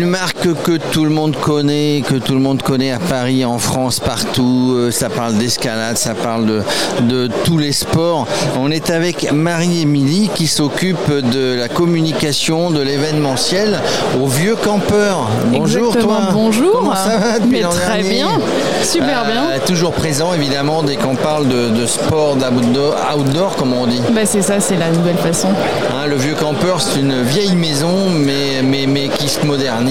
Une marque que tout le monde connaît, que tout le monde connaît à Paris, en France, partout. Euh, Ça parle d'escalade, ça parle de, de tous les sports. On est avec Marie-Émilie qui s'occupe de la communication, de l'événementiel au Vieux Campeur. Bonjour Exactement, toi. bonjour. Comment ça va depuis Mais très bien, super bien. Euh, Toujours présent évidemment dès qu'on parle de, de sport, d'outdoor, outdoor, comme on dit. Bah, c'est ça, c'est la nouvelle façon. Hein, le vieux campeur, c'est une vieille maison, mais, mais, mais qui se modernise,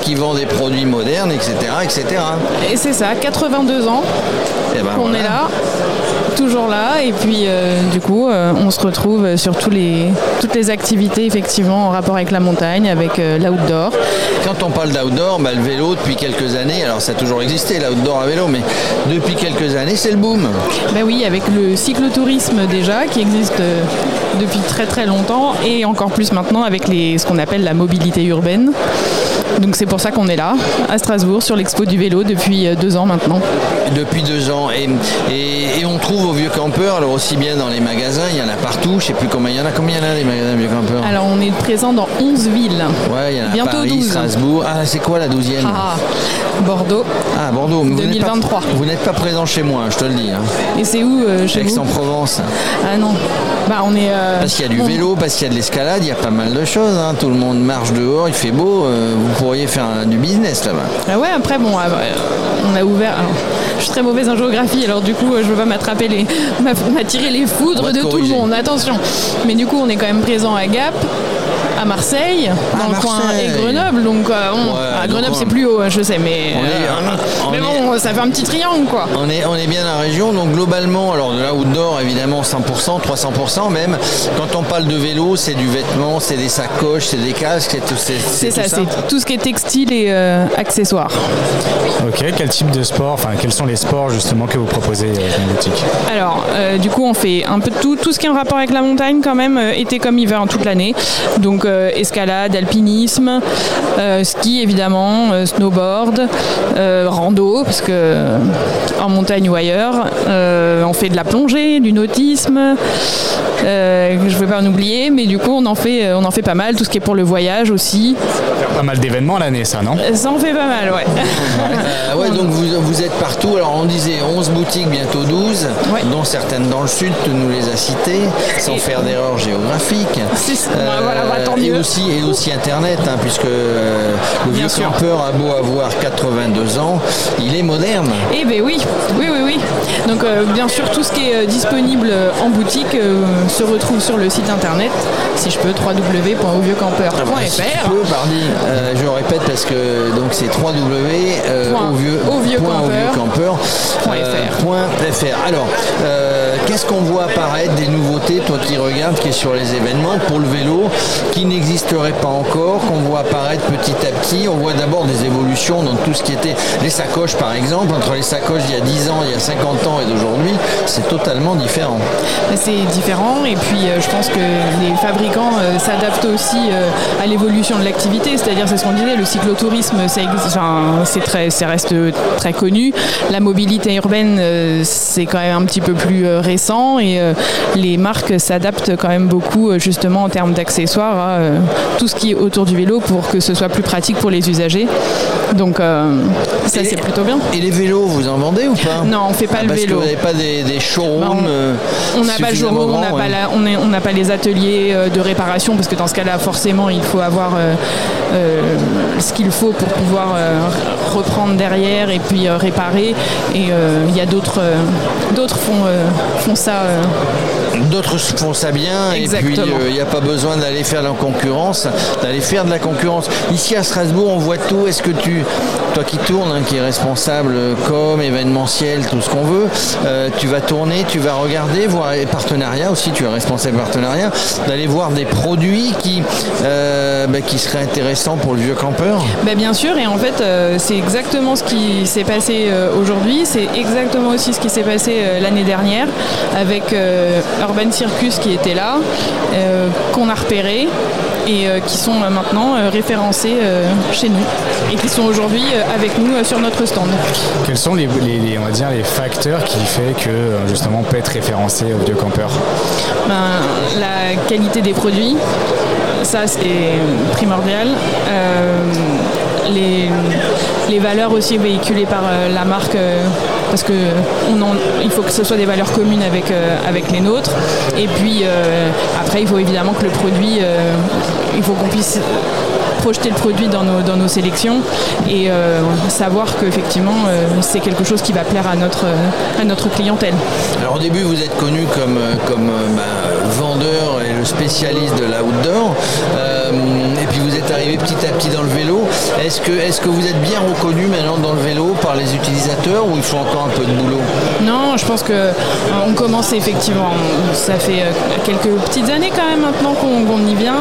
qui vend des produits modernes, etc. etc. Et c'est ça, 82 ans Et ben voilà. est là, toujours là. Et puis, euh, du coup, euh, on se retrouve sur tous les, toutes les activités, effectivement, en rapport avec la montagne, avec euh, l'outdoor. Quand on parle d'outdoor, bah, le vélo, depuis quelques années, alors ça a toujours existé, l'outdoor à vélo, mais depuis quelques années, c'est le boom. Bah oui, avec le cyclotourisme déjà, qui existe depuis très très longtemps, et encore plus maintenant avec les, ce qu'on appelle la mobilité urbaine. Donc c'est pour ça qu'on est là, à Strasbourg, sur l'expo du vélo, depuis euh, deux ans maintenant. Depuis deux ans. Et, et, et on trouve au vieux campeur, alors aussi bien dans les magasins, il y en a partout, je sais plus combien il y en a, combien il y en a des magasins vieux campeurs Alors on est présent dans 11 villes. Ouais, il y en a bientôt Paris, 12. Strasbourg. Ah, c'est quoi la douzième? Ah, Bordeaux. Ah, Bordeaux. Mais vous n'êtes pas- 2023. Vous n'êtes pas, présent chez moi, je te le dis. Hein. Et c'est où euh, chez Aix-en-Provence. Ah non. Bah on est. euh, Parce qu'il y a du on- vélo, parce qu'il y a de l'escalade, il y a pas mal de choses. hein. Tout le monde marche dehors, il fait beau. euh, vous pourriez faire un- du business là-bas. Ah ouais, après bon, ah, on a ouvert. alors, je suis très mauvaise en géographie, alors du coup, euh, je veux pas m'attraper les, m'a- m'attirer les foudres de tout le monde. Attention. Mais du coup, on est quand même présent à Gap. Marseille, dans le coin Marseille. et Grenoble, donc euh, Ouais, à Grenoble c'est plus haut, hein, je sais, mais On est- euh, on mais est- bon, ça fait un petit triangle quoi. On est, on est bien dans la région, donc globalement, alors de l'outdoor évidemment 100%, 300% même. Quand on parle de vélo, c'est du vêtement, c'est des sacoches, c'est des casques, c'est tout, c'est, C'est tout ça, c'est tout ce qui est textile et euh, accessoires. Ok, quel type de sport, enfin quels sont les sports justement que vous proposez euh, dans la boutique? Alors, euh, du coup, on fait un peu de tout, tout ce qui est en rapport avec la montagne quand même, euh, été comme hiver en toute l'année. Donc, euh, escalade, alpinisme, euh, ski évidemment, euh, snowboard, euh, rando, parce que euh, en montagne ou ailleurs, Euh, on fait de la plongée, du nautisme. Euh, je ne vais pas en oublier, mais du coup on en fait, euh, on en fait pas mal. Tout ce qui est pour le voyage aussi, Pas mal d'événements l'année, ça, non? Ça en fait pas mal, ouais. Euh, ouais, donc vous, vous êtes partout. Alors on disait 11 boutiques, bientôt 12, Ouais. dont certaines dans le sud, tu nous les as citées, sans Et- faire d'erreur géographique. C'est- voilà, bah, tant et, aussi, et aussi Internet, hein, puisque euh, le Bien vieux sûr. campeur a beau avoir 82 ans, il est moderne. Eh ben oui, oui, oui, oui. Donc euh, bien sûr, tout ce qui est euh, disponible euh, en boutique euh, se retrouve sur le site internet, si je peux, www.auvieuxcampeur.fr. Ah bah, euh, je répète parce que donc c'est www euh, Point. au vieux Au vieux point au vieux campeur. campeur, Point euh, fr. point fr. Alors, euh, qu'est-ce qu'on voit apparaître des nouveautés, toi qui regardes, qui est sur les événements pour le vélo, qui n'existerait pas encore, qu'on voit apparaître petit à petit? On voit d'abord des évolutions dans tout ce qui était les sacoches, par exemple, entre les sacoches il y a 10 ans, il y a 50 ans et d'aujourd'hui, c'est totalement différent. C'est différent et puis euh, je pense que les fabricants euh, s'adaptent aussi euh, à l'évolution de l'activité, c'est-à-dire c'est ce qu'on disait, le cyclotourisme c'est très, ça reste très connu, la mobilité urbaine c'est quand même un petit peu plus euh, récent et euh, les marques s'adaptent quand même beaucoup euh, justement en termes d'accessoires à euh, tout ce qui est autour du vélo pour que ce soit plus pratique pour les usagers. Donc ça c'est plutôt bien. Et les vélos, vous en vendez ou pas? Non, on fait pas Ah, le parce vélo. que vous n'avez pas des, des showrooms Bah, on- n'a pas le showroom, on n'a pas, ouais. la- on est- on n'a pas les ateliers de réparation parce que dans ce cas-là, forcément, il faut avoir euh, euh, ce qu'il faut pour pouvoir euh, reprendre derrière et puis réparer. Et il y a d'autres, d'autres font, euh, font ça. Euh, D'autres font ça bien et puis il n'y a pas besoin d'aller faire de la concurrence, d'aller faire de la concurrence. Ici à Strasbourg, on voit tout. Est-ce que tu, toi qui tournes, hein, qui est responsable euh, com, événementiel, tout ce qu'on veut, euh, tu vas tourner, tu vas regarder, voir les partenariats aussi, tu es responsable partenariat, d'aller voir des produits qui, euh, bah, qui seraient intéressants pour le vieux campeur? Bah, bien sûr, et en fait, euh, c'est exactement ce qui s'est passé euh, aujourd'hui. C'est exactement aussi ce qui s'est passé euh, l'année dernière avec euh, Urban Circus qui était là, euh, qu'on a repéré et qui sont maintenant référencés chez nous et qui sont aujourd'hui avec nous sur notre stand. Quels sont les, on va dire, les facteurs qui font que justement on peut être référencé au biocampeur ben, La qualité des produits, ça c'est primordial. Les, valeurs aussi véhiculées par la marque parce que faut que ce soit des valeurs communes avec, euh, avec les nôtres. Et puis euh, après, il faut évidemment que le produit, euh, il faut qu'on puisse projeter le produit dans nos, dans nos sélections et savoir qu'effectivement c'est quelque chose qui va plaire à notre, à notre clientèle. Alors au début vous êtes connu comme, comme bah, vendeur et le spécialiste de l'outdoor et puis vous êtes arrivé petit à petit dans le vélo. Est-ce que, est que vous êtes bien reconnu maintenant dans le vélo par les utilisateurs ou il faut encore un peu de boulot? Non, je pense que euh, on commence effectivement. Ça fait euh, quelques petites années quand même maintenant qu'on y vient.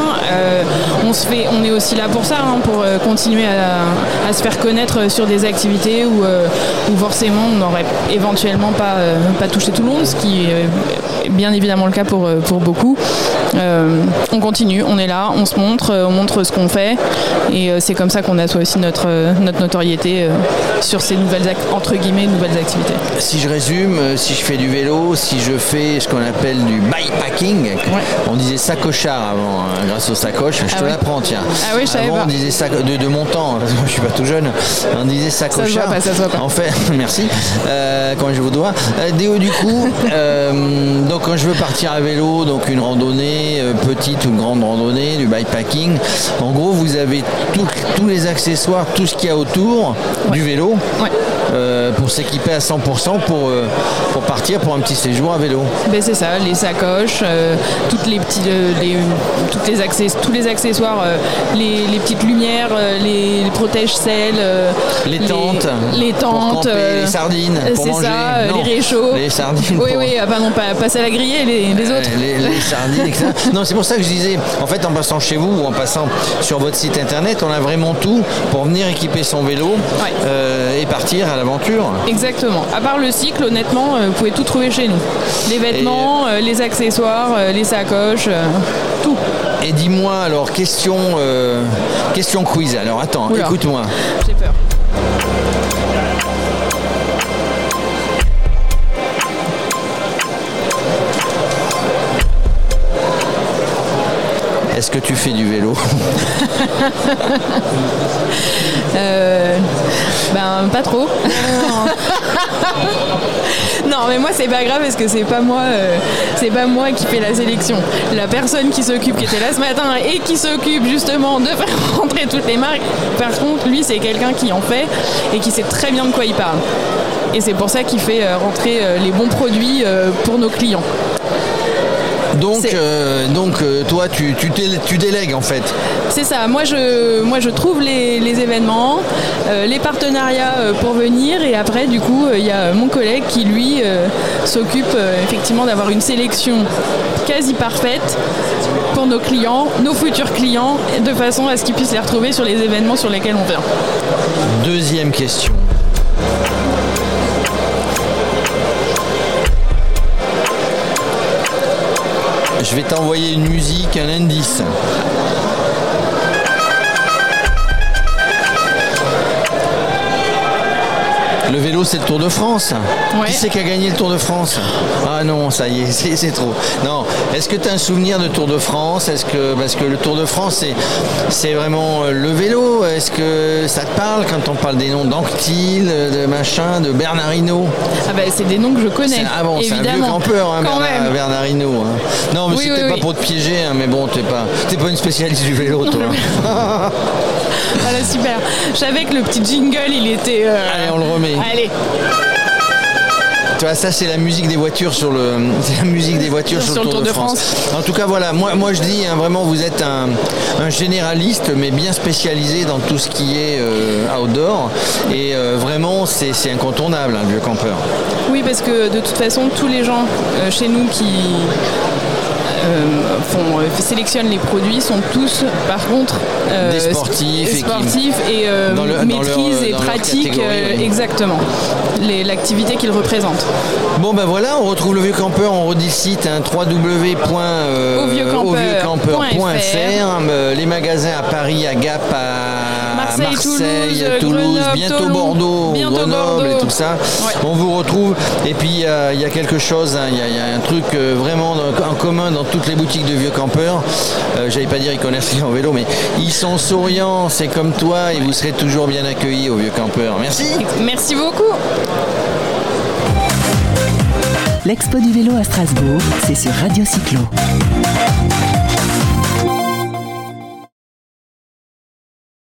Euh, on se fait, on est aussi là pour ça, hein, pour continuer à, se faire connaître sur des activités où, forcément on n'aurait éventuellement pas, pas touché tout le monde, ce qui est bien évidemment le cas pour, pour beaucoup. on continue, on est là, on se montre, on montre ce qu'on fait et c'est comme ça qu'on assoit aussi notre, notre notoriété sur ces nouvelles entre guillemets nouvelles activités. Si je résume, euh, si je fais du vélo, si je fais ce qu'on appelle du bikepacking, on disait sacochard avant, hein, grâce aux sacoches, je ah te tiens. Ah oui, je savais avant, on disait sac de, de, mon temps, parce que je suis pas tout jeune, on disait sacochard. Ça se voit pas, ça se voit pas. En fait, merci, euh, quand je vous dois. Euh, Déo du coup, donc quand je veux partir à vélo, donc une randonnée, petite ou grande randonnée, du bikepacking, en gros vous avez tous les accessoires, tout ce qu'il y a autour du vélo. Euh, pour s'équiper à 100% pour, euh, pour partir pour un petit séjour à vélo. Ben c'est ça, les sacoches, euh, toutes les petits, toutes les tous les accessoires, les, petites lumières, les, protège-selles, les tentes, les, tentes, les sardines, c'est ça, les réchauds, les sardines. Oui, oui, ah, non, pas passer à la griller, les, les autres. les, sardines, etc. non, c'est pour ça que je disais, en fait, en passant chez vous ou en passant sur votre site internet, on a vraiment tout pour venir équiper son vélo et partir à l'aventure. Exactement. À part le cycle, honnêtement, euh, vous pouvez tout trouver chez nous. Les vêtements, euh, les accessoires, euh, les sacoches, tout. Et dis-moi alors, question, question quiz. Alors attends, écoute-moi. J'ai peur. Est-ce que tu fais du vélo euh, Ben pas trop. non mais moi c'est pas grave parce que c'est pas moi euh, c'est pas moi qui fais la sélection. La personne qui s'occupe qui était là ce matin et qui s'occupe justement de faire rentrer toutes les marques. Par contre lui c'est quelqu'un qui en fait et qui sait très bien de quoi il parle. Et c'est pour ça qu'il fait euh, rentrer les bons produits pour nos clients. Donc, euh, donc euh, toi, tu, tu, délègues en fait. C'est ça. Moi, je, moi, je trouve les, événements, euh, les partenariats pour venir, et après, du coup, il y a mon collègue qui lui s'occupe effectivement d'avoir une sélection quasi parfaite pour nos clients, nos futurs clients, de façon à ce qu'ils puissent les retrouver sur les événements sur lesquels on vient. Deuxième question. Je vais t'envoyer une musique, un indice. Le vélo, c'est le Tour de France. Qui c'est qui a gagné le Tour de France Ah non, ça y est, c'est trop. Non. Est-ce que tu as un souvenir de Tour de France? Est-ce que parce que le Tour de France, c'est vraiment euh, le vélo Est-ce que ça te parle quand on parle des noms d'Anctil, de machin, de Bernardino? Ah ben c'est des noms que je connais. Ah bon, c'est un vieux campeur, hein, Bernardino. Hein. Non, mais c'était pas pour te piéger, hein, mais bon, t'es pas, pas une spécialiste du vélo, toi. voilà, super. Je savais que le petit jingle, il était. Euh, Allez, on le remet. Allez. Tu vois, ça c'est la musique des voitures sur le, la musique des voitures sur, le Tour, de, France. En tout cas, voilà, moi, moi je dis hein, vraiment, vous êtes un, généraliste, mais bien spécialisé dans tout ce qui est euh, outdoor, et euh, vraiment c'est incontournable, un hein, vieux campeur. Oui, parce que de toute façon, tous les gens chez nous qui font, sélectionnent les produits sont tous, par contre, des sportifs, et, sportifs et, maîtrisent et pratiquent exactement l'activité qu'ils représentent. Bon ben voilà, on retrouve le vieux campeur, on redit le site hein, www.auvieuxcampeur.fr, les magasins à Paris, à Gap, à Marseille, Toulouse, bientôt Bordeaux, Grenoble et tout ça. On vous retrouve. Et puis il y a quelque chose, hein, il y, a un truc euh, vraiment en commun dans toutes les boutiques de vieux campeurs. Euh, j'allais pas dire ils connaissent rien en vélo, mais ils sont souriants, c'est comme toi et vous serez toujours bien accueillis au vieux campeurs. Merci. Merci beaucoup. L'Expo du vélo à Strasbourg, c'est sur Radio Cyclo.